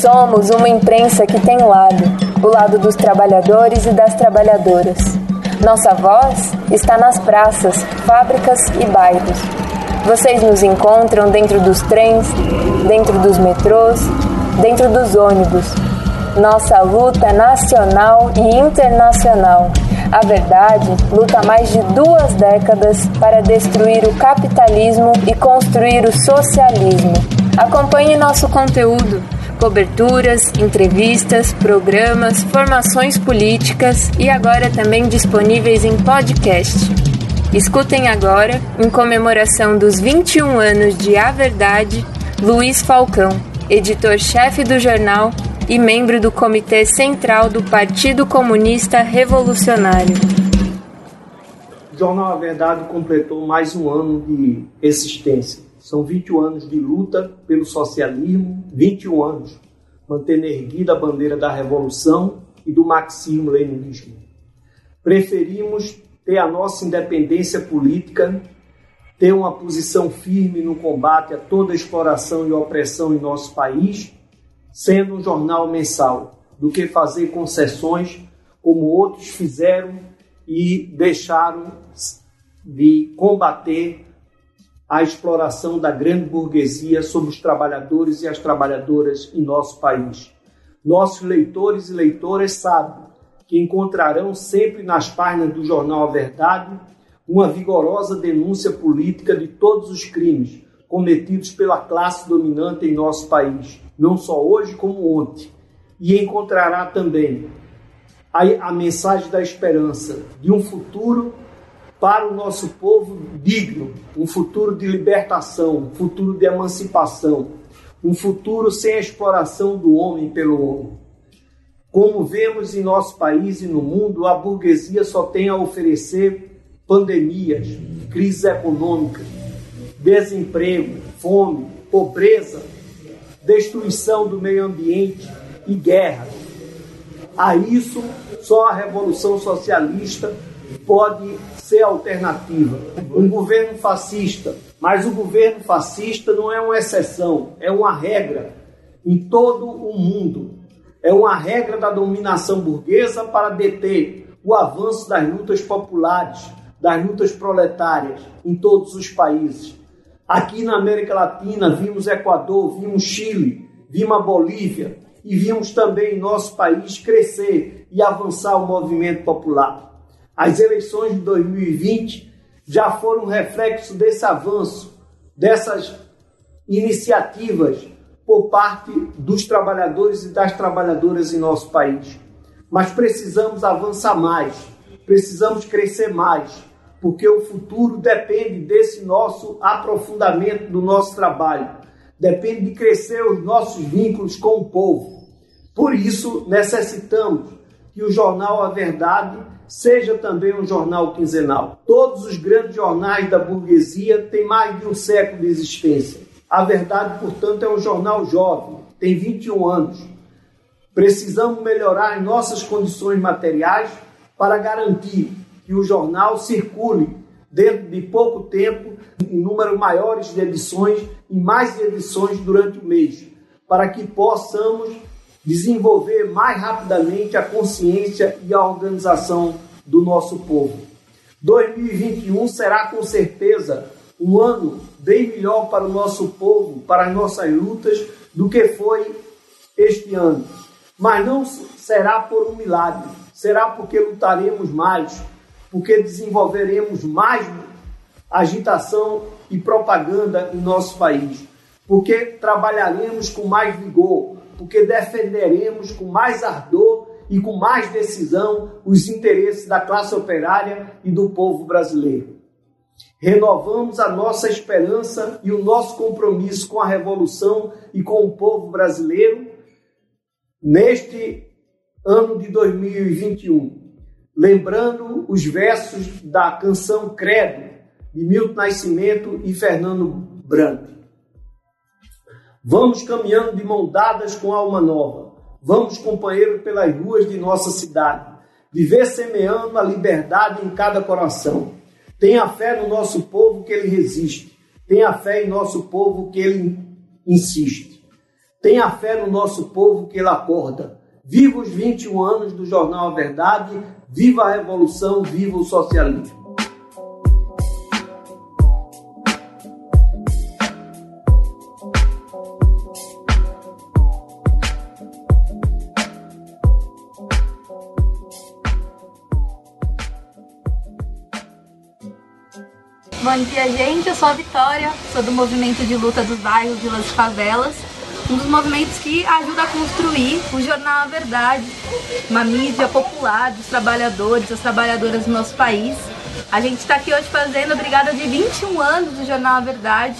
Somos uma imprensa que tem lado, o lado dos trabalhadores e das trabalhadoras. Nossa voz está nas praças, fábricas e bairros. Vocês nos encontram dentro dos trens, dentro dos metrôs, dentro dos ônibus. Nossa luta nacional e internacional. A verdade luta mais de duas décadas para destruir o capitalismo e construir o socialismo. Acompanhe nosso conteúdo coberturas, entrevistas, programas, formações políticas e agora também disponíveis em podcast. Escutem agora, em comemoração dos 21 anos de A Verdade, Luiz Falcão, editor-chefe do jornal e membro do Comitê Central do Partido Comunista Revolucionário. O Jornal A Verdade completou mais um ano de existência. São 21 anos de luta pelo socialismo, 21 anos mantendo erguida a bandeira da revolução e do marxismo-leninismo. Preferimos ter a nossa independência política, ter uma posição firme no combate a toda exploração e opressão em nosso país, sendo um jornal mensal, do que fazer concessões como outros fizeram e deixaram de combater a exploração da grande burguesia sobre os trabalhadores e as trabalhadoras em nosso país. Nossos leitores e leitoras sabem que encontrarão sempre nas páginas do jornal A Verdade uma vigorosa denúncia política de todos os crimes cometidos pela classe dominante em nosso país, não só hoje como ontem. E encontrará também a, a mensagem da esperança de um futuro para o nosso povo digno, um futuro de libertação, um futuro de emancipação, um futuro sem a exploração do homem pelo homem. Como vemos em nosso país e no mundo, a burguesia só tem a oferecer pandemias, crises econômicas, desemprego, fome, pobreza, destruição do meio ambiente e guerra. A isso, só a revolução socialista pode ser alternativa. Um governo fascista, mas o governo fascista não é uma exceção, é uma regra em todo o mundo. É uma regra da dominação burguesa para deter o avanço das lutas populares, das lutas proletárias em todos os países. Aqui na América Latina vimos Equador, vimos Chile, vimos a Bolívia e vimos também nosso país crescer e avançar o movimento popular. As eleições de 2020 já foram reflexo desse avanço, dessas iniciativas por parte dos trabalhadores e das trabalhadoras em nosso país. Mas precisamos avançar mais, precisamos crescer mais, porque o futuro depende desse nosso aprofundamento do nosso trabalho, depende de crescer os nossos vínculos com o povo. Por isso, necessitamos que o jornal A Verdade seja também um jornal quinzenal. Todos os grandes jornais da burguesia têm mais de um século de existência. A verdade, portanto, é um jornal jovem, tem 21 anos. Precisamos melhorar as nossas condições materiais para garantir que o jornal circule dentro de pouco tempo em número maiores de edições e mais edições durante o mês, para que possamos desenvolver mais rapidamente a consciência e a organização do nosso povo. 2021 será com certeza um ano bem melhor para o nosso povo, para as nossas lutas, do que foi este ano. Mas não será por um milagre, será porque lutaremos mais, porque desenvolveremos mais agitação e propaganda em nosso país, porque trabalharemos com mais vigor, porque defenderemos com mais ardor e com mais decisão os interesses da classe operária e do povo brasileiro. Renovamos a nossa esperança e o nosso compromisso com a revolução e com o povo brasileiro neste ano de 2021, lembrando os versos da canção Credo de Milton Nascimento e Fernando Branco. Vamos caminhando de mão dadas com alma nova. Vamos, companheiro, pelas ruas de nossa cidade. Viver semeando a liberdade em cada coração. Tenha fé no nosso povo que ele resiste. Tenha fé em nosso povo que ele insiste. Tenha fé no nosso povo que ele acorda. Viva os 21 anos do Jornal A Verdade, viva a revolução, viva o socialismo. Bom dia, gente. Eu sou a Vitória, sou do movimento de luta dos bairros, vilas e favelas. Um dos movimentos que ajuda a construir o jornal A Verdade, uma mídia popular dos trabalhadores, das trabalhadoras do nosso país. A gente está aqui hoje fazendo a brigada de 21 anos do jornal A Verdade,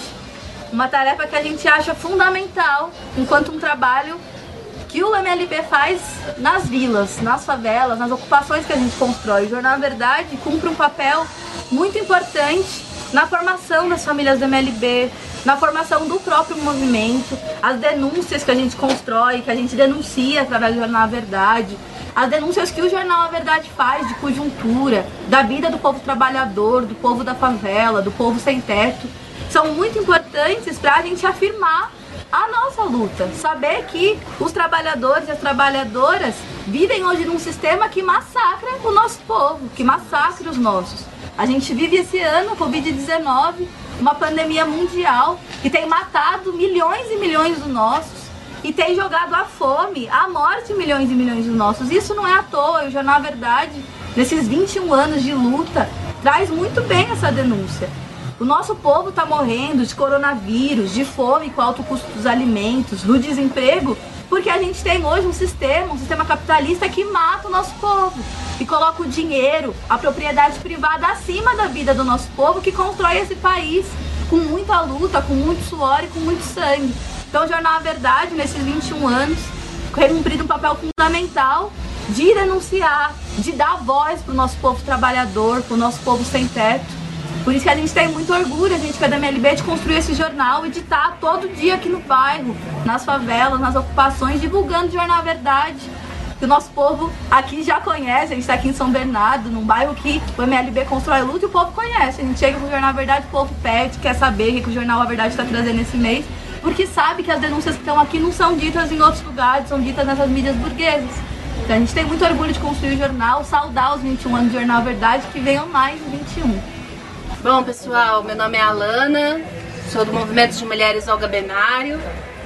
uma tarefa que a gente acha fundamental enquanto um trabalho que o MLB faz nas vilas, nas favelas, nas ocupações que a gente constrói. O Jornal A Verdade cumpre um papel muito importante na formação das famílias do MLB, na formação do próprio movimento, as denúncias que a gente constrói, que a gente denuncia através do Jornal A Verdade, as denúncias que o Jornal A Verdade faz de conjuntura, da vida do povo trabalhador, do povo da favela, do povo sem teto, são muito importantes para a gente afirmar a nossa luta. Saber que os trabalhadores e as trabalhadoras vivem hoje num sistema que massacra o nosso povo, que massacra os nossos. A gente vive esse ano, Covid-19, uma pandemia mundial que tem matado milhões e milhões dos nossos e tem jogado a fome, a morte milhões e milhões dos nossos. Isso não é à toa, o Jornal Verdade, nesses 21 anos de luta, traz muito bem essa denúncia. O nosso povo está morrendo de coronavírus, de fome com alto custo dos alimentos, do desemprego porque a gente tem hoje um sistema, um sistema capitalista que mata o nosso povo e coloca o dinheiro, a propriedade privada acima da vida do nosso povo que constrói esse país com muita luta, com muito suor e com muito sangue. Então, o Jornal A Verdade, nesses 21 anos, tem cumprido um papel fundamental de denunciar, de dar voz para o nosso povo trabalhador, para o nosso povo sem teto por isso que a gente tem muito orgulho, a gente que é da MLB, de construir esse jornal e de estar todo dia aqui no bairro, nas favelas, nas ocupações, divulgando o Jornal Verdade. Que o nosso povo aqui já conhece, a gente está aqui em São Bernardo, num bairro que o MLB constrói luta e o povo conhece. A gente chega com o Jornal Verdade, o povo pede, quer saber o que o Jornal A Verdade está trazendo esse mês, porque sabe que as denúncias que estão aqui não são ditas em outros lugares, são ditas nessas mídias burguesas. Então a gente tem muito orgulho de construir o jornal, saudar os 21 anos do Jornal Verdade, que venham mais 21. Bom, pessoal, meu nome é Alana, sou do Movimento de Mulheres Olga Benário.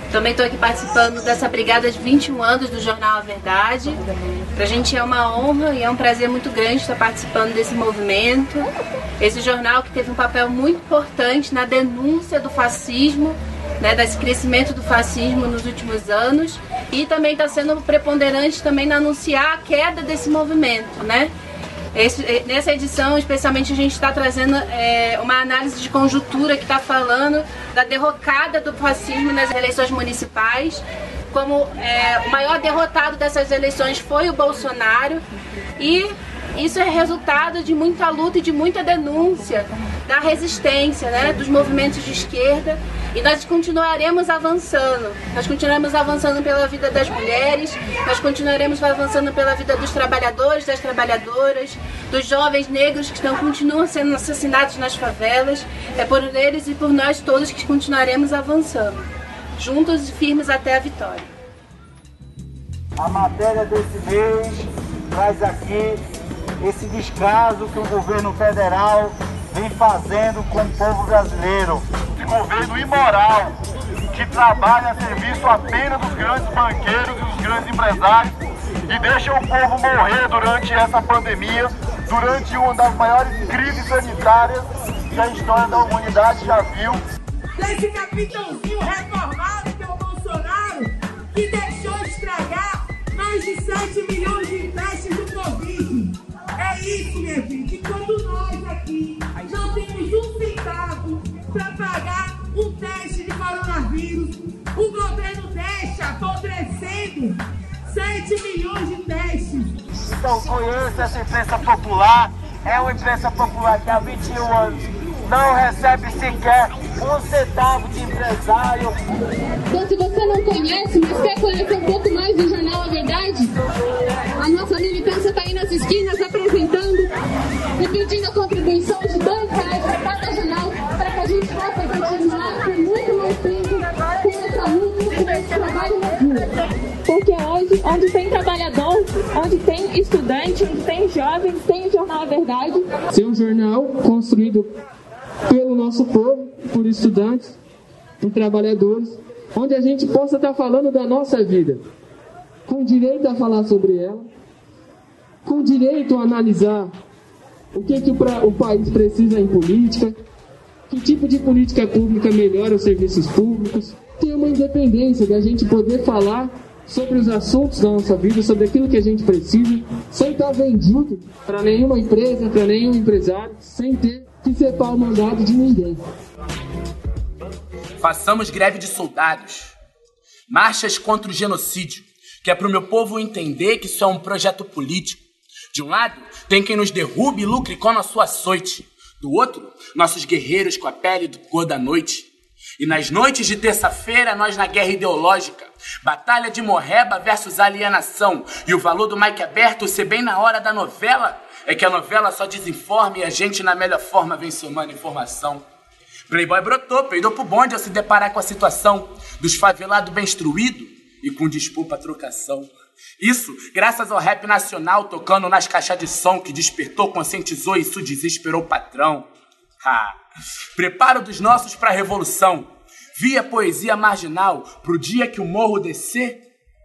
Também estou aqui participando dessa brigada de 21 anos do Jornal A Verdade. Para a gente é uma honra e é um prazer muito grande estar participando desse movimento. Esse jornal que teve um papel muito importante na denúncia do fascismo, né, desse crescimento do fascismo nos últimos anos e também está sendo preponderante também na anunciar a queda desse movimento, né? Esse, eh, nessa edição, especialmente, a gente está trazendo é, uma análise de conjuntura que está falando da derrocada do fascismo nas eleições municipais. Como é, o maior derrotado dessas eleições foi o Bolsonaro. E isso é resultado de muita luta e de muita denúncia da resistência, né, dos movimentos de esquerda e nós continuaremos avançando. Nós continuaremos avançando pela vida das mulheres, nós continuaremos avançando pela vida dos trabalhadores, das trabalhadoras, dos jovens negros que estão, continuam sendo assassinados nas favelas. É por eles e por nós todos que continuaremos avançando, juntos e firmes até a vitória. A matéria desse mês traz aqui esse descaso que o governo federal vem fazendo com o povo brasileiro. De governo imoral, que trabalha a serviço apenas dos grandes banqueiros e dos grandes empresários e deixa o povo morrer durante essa pandemia, durante uma das maiores crises sanitárias que a história da humanidade já viu. Desse capitãozinho reformado que é o Bolsonaro, que deixou estragar mais de 7 milhões de testes do Covid. É isso, minha gente. Enquanto nós aqui não temos um centavo para pagar 7 milhões de testes. Então conheça essa imprensa popular. É uma imprensa popular que há 21 anos não recebe sequer um centavo de empresário. Então, se você não conhece, mas quer conhecer um pouco mais do estudante, tem jovens, tem o Jornal A Verdade. Ser um jornal construído pelo nosso povo, por estudantes, por trabalhadores, onde a gente possa estar falando da nossa vida, com direito a falar sobre ela, com direito a analisar o que, que o, o país precisa em política, que tipo de política pública melhora os serviços públicos, ter uma independência da gente poder falar sobre os assuntos da nossa vida, sobre aquilo que a gente precisa, sem estar vendido para nenhuma empresa, para nenhum empresário, sem ter que separar o mandado de ninguém. Façamos greve de soldados, marchas contra o genocídio, que é para o meu povo entender que isso é um projeto político. De um lado, tem quem nos derrube e lucre com a sua açoite. Do outro, nossos guerreiros com a pele do cor da noite. E nas noites de terça-feira, nós na guerra ideológica, batalha de Morreba versus alienação. E o valor do Mike aberto ser bem na hora da novela é que a novela só desinforma e a gente, na melhor forma, vem somando informação. Playboy brotou, peidou pro bonde ao se deparar com a situação dos favelados bem instruídos e com desculpa trocação. Isso graças ao rap nacional tocando nas caixas de som que despertou, conscientizou e isso desesperou o patrão. Ha. Preparo dos nossos para a revolução. Via poesia marginal pro dia que o morro descer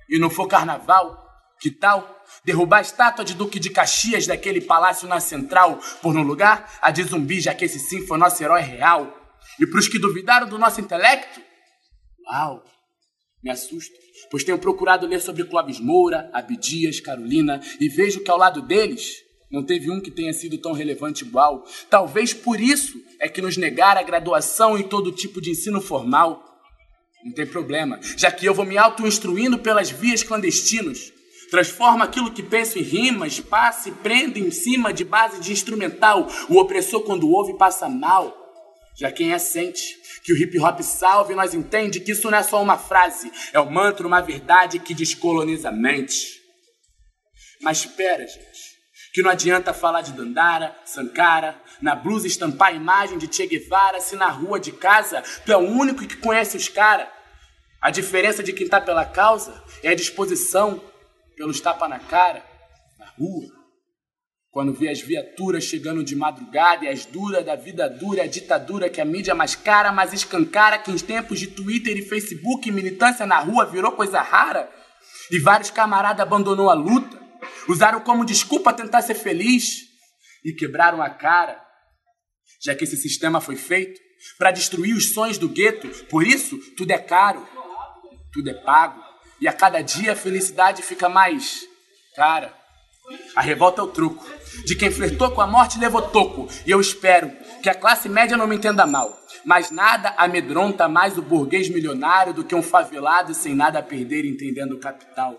e não for carnaval. Que tal derrubar a estátua de Duque de Caxias daquele palácio na central, por no lugar a de zumbi, já que esse sim foi nosso herói real? E pros que duvidaram do nosso intelecto? Uau, me assusto, pois tenho procurado ler sobre Clóvis Moura, Abdias, Carolina, e vejo que ao lado deles não teve um que tenha sido tão relevante igual. Talvez por isso é que nos negaram a graduação em todo tipo de ensino formal. Não tem problema, já que eu vou me auto-instruindo pelas vias clandestinas. Transforma aquilo que penso em rimas, passa e prende em cima de base de instrumental. O opressor, quando ouve, passa mal. Já quem é sente que o hip hop salve, nós entende que isso não é só uma frase, é um mantra, uma verdade que descoloniza a mente. Mas espera, gente, que não adianta falar de Dandara, Sankara, na blusa estampar a imagem de Che Guevara, se na rua de casa tu é o único que conhece os caras. A diferença de quem tá pela causa é a disposição pelos tapa na cara, na rua. Quando vê as viaturas chegando de madrugada e as duras da vida dura, a ditadura que a mídia mais cara, mas escancara que em tempos de Twitter e Facebook, militância na rua virou coisa rara. E vários camaradas abandonou a luta, usaram como desculpa tentar ser feliz e quebraram a cara. Já que esse sistema foi feito para destruir os sonhos do gueto, por isso tudo é caro, tudo é pago. E a cada dia a felicidade fica mais cara. A revolta é o truco. De quem flertou com a morte levou toco. E eu espero que a classe média não me entenda mal. Mas nada amedronta mais o burguês milionário do que um favelado sem nada a perder entendendo o capital.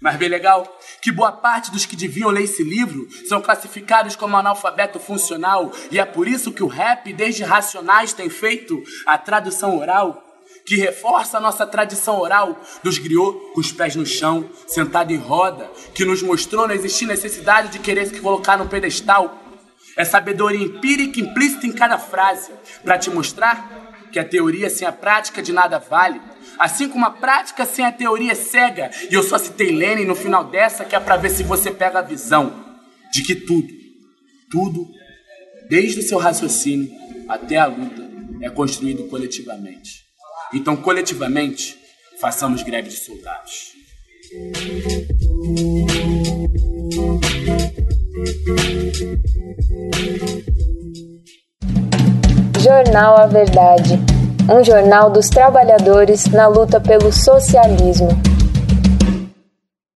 Mas bem legal que boa parte dos que deviam ler esse livro são classificados como analfabeto funcional. E é por isso que o rap, desde Racionais, tem feito a tradução oral que reforça a nossa tradição oral. Dos griots com os pés no chão, sentado em roda, que nos mostrou não existir necessidade de querer se colocar no pedestal. É sabedoria empírica implícita em cada frase, para te mostrar que a teoria sem a prática de nada vale. Assim como a prática sem a teoria é cega. E eu só citei Lenin no final dessa, que é para ver se você pega a visão de que tudo, tudo, desde o seu raciocínio até a luta, é construído coletivamente. Então, coletivamente, façamos greve de soldados. Jornal A Verdade um jornal dos trabalhadores na luta pelo socialismo.